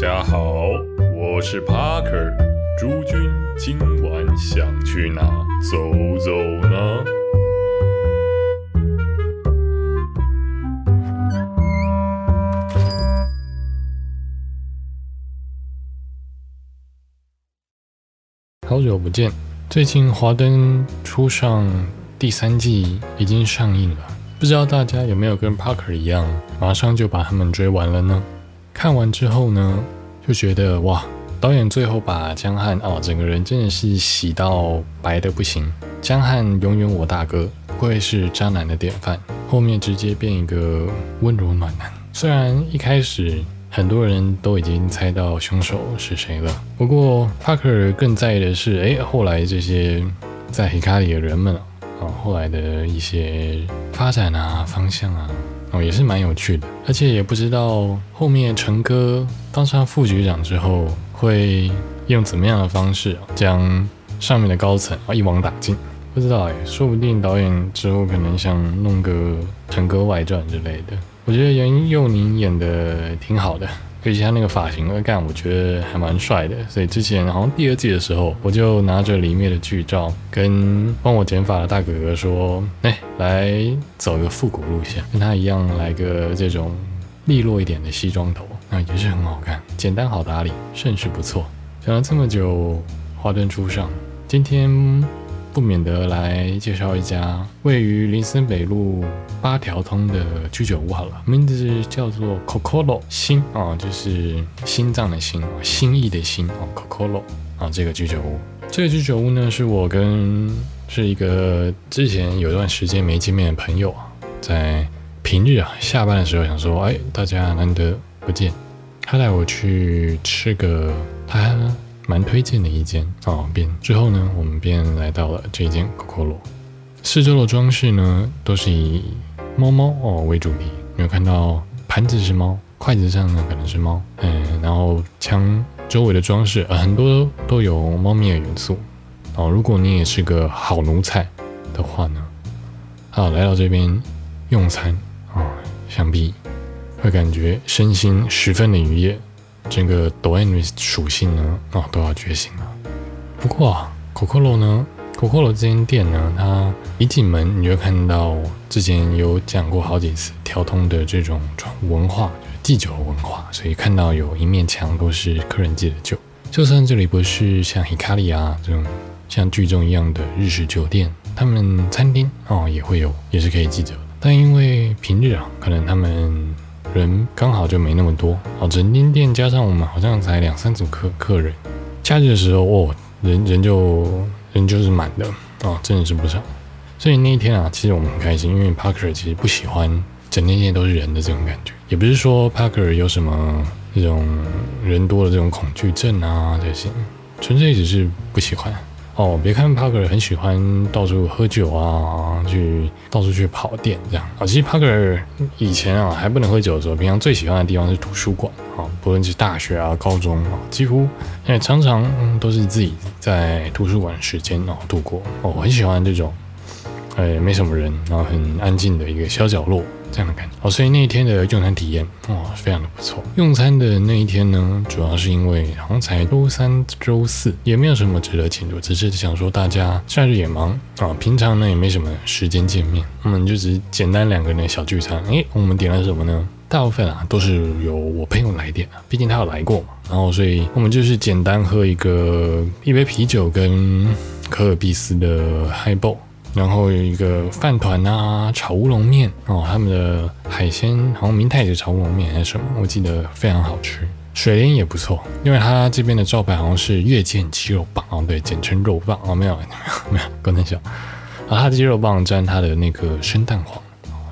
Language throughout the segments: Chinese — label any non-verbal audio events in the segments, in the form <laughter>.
大家好，我是 Parker。诸君今晚想去哪走走呢？好久不见，最近《华灯初上》第三季已经上映了，不知道大家有没有跟 Parker 一样，马上就把他们追完了呢？看完之后呢，就觉得哇，导演最后把江汉哦，整个人真的是洗到白的不行。江汉永远我大哥，不愧是渣男的典范。后面直接变一个温柔暖男。虽然一开始很多人都已经猜到凶手是谁了，不过帕克更在意的是，哎，后来这些在黑咖里的人们啊，后来的一些发展啊，方向啊。哦，也是蛮有趣的，而且也不知道后面陈哥当上副局长之后，会用怎么样的方式将上面的高层啊一网打尽。不知道哎，说不定导演之后可能想弄个陈哥外传之类的。我觉得袁佑宁演的挺好的。而且他那个发型，我干，我觉得还蛮帅的。所以之前好像第二季的时候，我就拿着里面的剧照，跟帮我剪发的大哥哥说：“哎，来走个复古路线，跟他一样来个这种利落一点的西装头，那也是很好看，简单好打理，甚是不错。”想了这么久，华灯初上，今天。不免得来介绍一家位于林森北路八条通的居酒屋好了，名字叫做 Cocolo 心啊，就是心脏的心，心意的心哦，Cocolo 啊，这个居酒屋，这个居酒屋呢，是我跟是一个之前有段时间没见面的朋友啊，在平日啊下班的时候想说，哎，大家难得不见，他带我去吃个他。蛮推荐的一间哦，便之后呢，我们便来到了这间 COCO 四周的装饰呢，都是以猫猫哦为主题。你有看到盘子是猫，筷子上呢可能是猫，嗯，然后墙周围的装饰呃很多都有猫咪的元素哦。如果你也是个好奴才的话呢，啊来到这边用餐啊，想必会感觉身心十分的愉悦。整个抖 M 属性呢，啊都要觉醒了。不过啊，Cocolo 呢，Cocolo 这间店呢，它一进门你就看到之前有讲过好几次调通的这种文化，就是祭酒文化，所以看到有一面墙都是客人祭的酒。就算这里不是像 Hikari 啊这种像剧中一样的日式酒店，他们餐厅哦也会有，也是可以祭酒。但因为平日啊，可能他们。人刚好就没那么多哦，整间店加上我们好像才两三组客客人。假日的时候哦，人人就人就是满的哦，真的是不少。所以那一天啊，其实我们很开心，因为 Parker 其实不喜欢整间店都是人的这种感觉，也不是说 Parker 有什么这种人多的这种恐惧症啊这些，纯粹只是不喜欢。哦，别看 Parker 很喜欢到处喝酒啊，去到处去跑店这样啊。其实 Parker 以前啊还不能喝酒的时候，平常最喜欢的地方是图书馆啊，不论是大学啊、高中啊，几乎因为常常都是自己在图书馆时间哦度过哦，我很喜欢这种，哎，没什么人，然后很安静的一个小角落。这样的感觉哦，所以那一天的用餐体验哦，非常的不错。用餐的那一天呢，主要是因为好像才周三、周四，也没有什么值得庆祝，只是想说大家假日也忙啊，平常呢也没什么时间见面，我们就只简单两个人的小聚餐。诶，我们点了什么呢？大部分啊都是由我朋友来点的，毕竟他有来过嘛。然后，所以我们就是简单喝一个一杯啤酒跟可尔必斯的 Highball。然后有一个饭团啊，炒乌龙面哦，他们的海鲜好像明太子炒乌龙面还是什么，我记得非常好吃。水莲也不错，因为它这边的招牌好像是月见鸡肉棒哦，对，简称肉棒哦，没有没有没有，刚才讲，啊，它的鸡肉棒沾它的那个生蛋黄，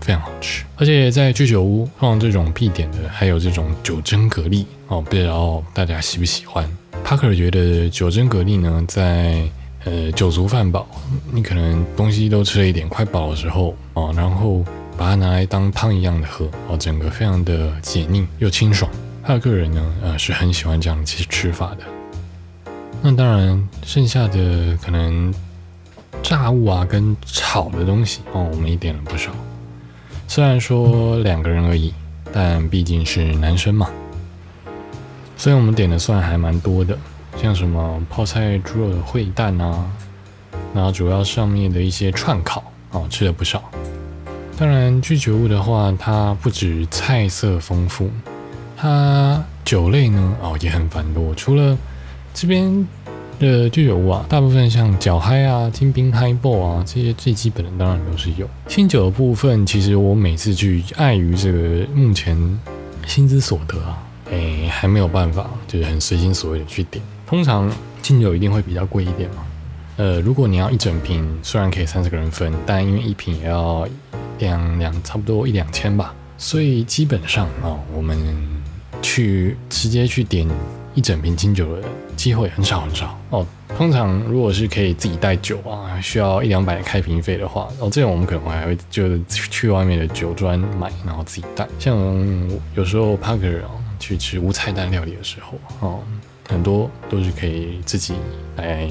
非常好吃。而且在居酒屋放这种必点的，还有这种九蒸蛤蜊哦，不知道大家喜不喜欢？帕克尔觉得九蒸蛤蜊呢，在呃，酒足饭饱，你可能东西都吃了一点，快饱的时候哦，然后把它拿来当汤一样的喝哦，整个非常的解腻又清爽。他个人呢，呃，是很喜欢这样吃吃法的。那当然，剩下的可能炸物啊跟炒的东西哦，我们也点了不少。虽然说两个人而已，但毕竟是男生嘛。所以我们点的算还蛮多的，像什么泡菜猪肉的烩蛋啊，然后主要上面的一些串烤哦，吃了不少。当然，居酒屋的话，它不止菜色丰富，它酒类呢哦也很繁多。除了这边的居酒屋啊，大部分像脚嗨啊、金冰嗨爆啊这些最基本的，当然都是有。清酒的部分，其实我每次去，碍于这个目前薪资所得啊，哎还没有办法，就是很随心所欲的去点。通常清酒一定会比较贵一点嘛。呃，如果你要一整瓶，虽然可以三十个人分，但因为一瓶也要。两两差不多一两千吧，所以基本上哦，我们去直接去点一整瓶清酒的机会很少很少哦。通常如果是可以自己带酒啊，需要一两百开瓶费的话，哦，这种我们可能还会就是去外面的酒庄买，然后自己带。像有时候 Parker 去吃无菜单料理的时候哦，很多都是可以自己来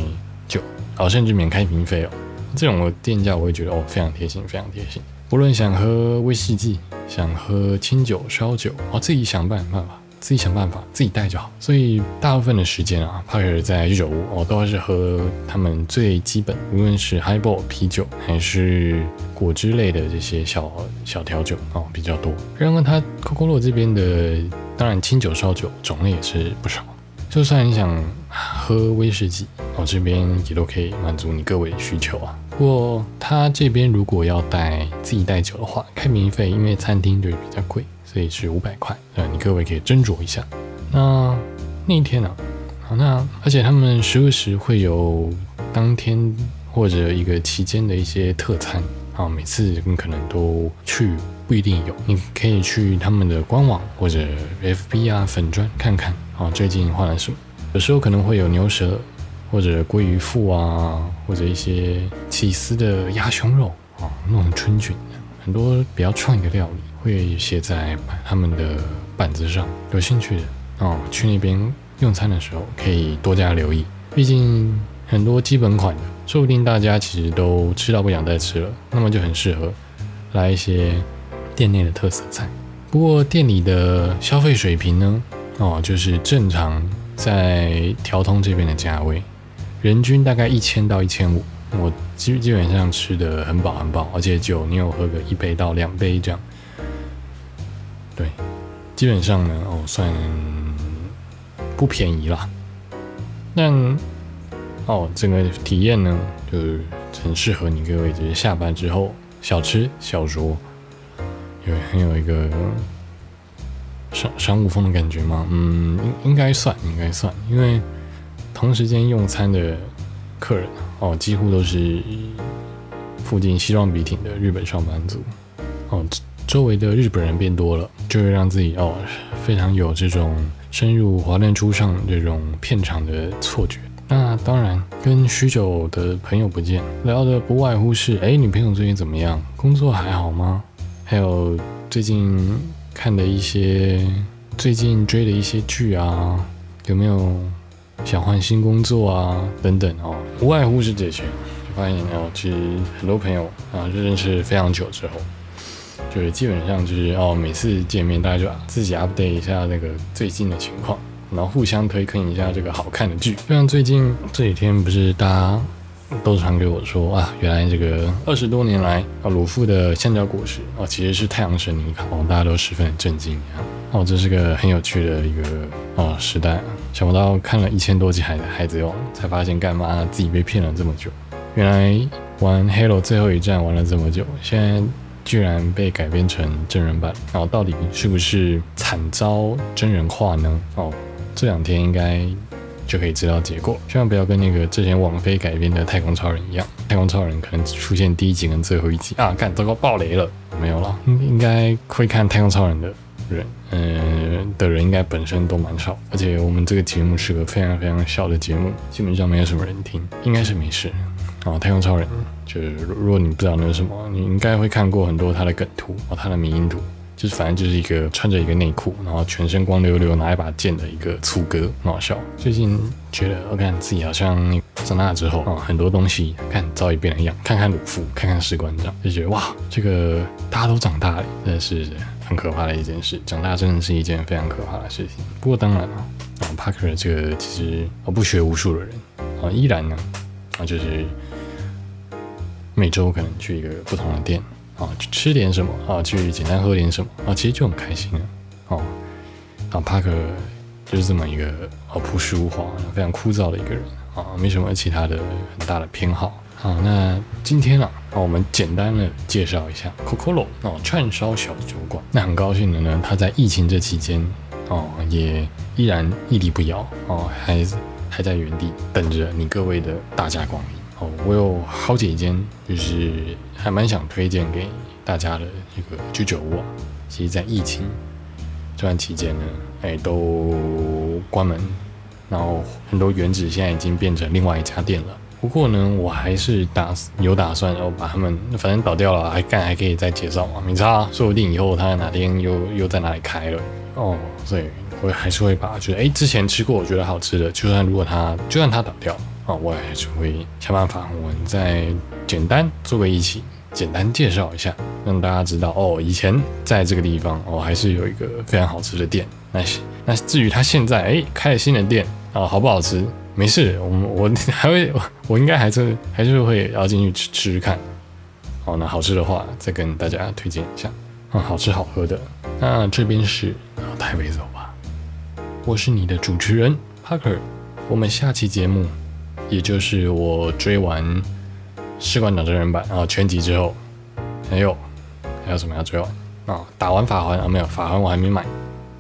酒，哦，甚至免开瓶费哦。这种店家我会觉得哦，非常贴心，非常贴心。无论想喝威士忌，想喝清酒、烧酒，哦，自己想办办法，自己想办法，自己带就好。所以大部分的时间啊，帕克在居酒屋，哦，都是喝他们最基本，无论是 highball 啤酒，还是果汁类的这些小小调酒，哦，比较多。然而，它 COCO 这边的，当然清酒、烧酒种类也是不少。就算你想喝威士忌，我，这边也都可以满足你各位的需求啊。不过他这边如果要带自己带酒的话，开瓶费因为餐厅就是比较贵，所以是五百块。呃，你各位可以斟酌一下。那那一天呢？好，那而且他们时不时会有当天或者一个期间的一些特餐啊，每次你可能都去不一定有，你可以去他们的官网或者 FB 啊粉砖看看啊，最近换了什么。有时候可能会有牛舌。或者鲑鱼腹啊，或者一些起司的鸭胸肉啊，弄成春卷，很多比较创意的料理会写在他们的板子上。有兴趣的哦，去那边用餐的时候可以多加留意。毕竟很多基本款的，说不定大家其实都吃到不想再吃了，那么就很适合来一些店内的特色菜。不过店里的消费水平呢，哦，就是正常在调通这边的价位。人均大概一千到一千五，我基基本上吃的很饱很饱，而且酒你有喝个一杯到两杯这样，对，基本上呢哦算不便宜啦。但哦整个体验呢就是很适合你各位，就是下班之后小吃小酌，有很有一个商商务风的感觉吗？嗯，应应该算应该算，因为。同时间用餐的客人哦，几乎都是附近西装笔挺的日本上班族哦，周围的日本人变多了，就会让自己哦非常有这种深入华灯初上这种片场的错觉。那当然，跟许久的朋友不见，聊的不外乎是哎，女朋友最近怎么样？工作还好吗？还有最近看的一些、最近追的一些剧啊，有没有？想换新工作啊，等等哦，无外乎是这些。就发现哦，其实很多朋友啊，认识非常久之后，就是基本上就是哦，每次见面大家就自己 update 一下那个最近的情况，然后互相推坑一下这个好看的剧。就像最近这几天不是大家都传给我说啊，原来这个二十多年来啊，鲁夫的橡胶果实哦，其实是太阳神尼卡哦，大家都十分震惊啊哦，这是个很有趣的一个哦时代。想不到看了一千多集《海海贼王》，才发现干嘛自己被骗了这么久。原来玩《Halo 最后一战》玩了这么久，现在居然被改编成真人版，然后到底是不是惨遭真人化呢？哦，这两天应该就可以知道结果。千万不要跟那个之前网飞改编的《太空超人》一样，《太空超人》可能出现第一集跟最后一集啊！干，糟糕，爆雷了，没有了。应该会看《太空超人》的人。嗯，的人应该本身都蛮少，而且我们这个节目是个非常非常小的节目，基本上没有什么人听，应该是没事。啊，太空超人就是，如果你不知道那是什么，你应该会看过很多他的梗图哦，他的迷因图，就是反正就是一个穿着一个内裤，然后全身光溜溜，拿一把剑的一个粗哥，很好笑。最近觉得我看自己好像长大之后啊，很多东西看早已变了样，看看鲁夫，看看士官长，就觉得哇，这个大家都长大了，真的是很可怕的一件事。长大真的是一件非常可怕的事情。不过当然了，啊，帕克这个其实啊不学无术的人啊，依然呢啊就是每周可能去一个不同的店。啊，去吃点什么啊？去简单喝点什么啊？其实就很开心了。哦，啊，帕克就是这么一个啊朴实无华、非常枯燥的一个人啊，没什么其他的很大的偏好。好，那今天啊，啊，我们简单的介绍一下 Cocolo 哦，串烧小酒馆。那很高兴的呢，他在疫情这期间哦，也依然屹立不摇哦，还还在原地等着你各位的大驾光临。哦，我有好几间，就是还蛮想推荐给大家的这个居酒屋。其实，在疫情这段期间呢，哎，都关门，然后很多原址现在已经变成另外一家店了。不过呢，我还是打有打算，然后把他们反正倒掉了，还干还可以再介绍嘛，没差，说不定以后他哪天又又在哪里开了哦，所以我还是会把就是哎之前吃过我觉得好吃的，就算如果他就算他倒掉。啊，我还是会想办法，我再简单做个一起，简单介绍一下，让大家知道哦，以前在这个地方哦，还是有一个非常好吃的店。那那至于他现在哎开了新的店啊，好不好吃？没事，我们我 <laughs> 还会，我应该还是还是会要进去吃吃看。哦，那好吃的话再跟大家推荐一下啊，好吃好喝的。那这边是台北走吧，我是你的主持人 Parker，我们下期节目。也就是我追完《士官长真人版》啊全集之后，还有还有什么要追完啊？打完法环啊没有？法环我还没买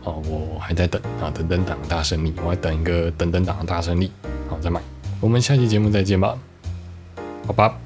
啊，我还在等啊，等等党大胜利，我还等一个等等党的大胜利，好再买。我们下期节目再见吧，好吧。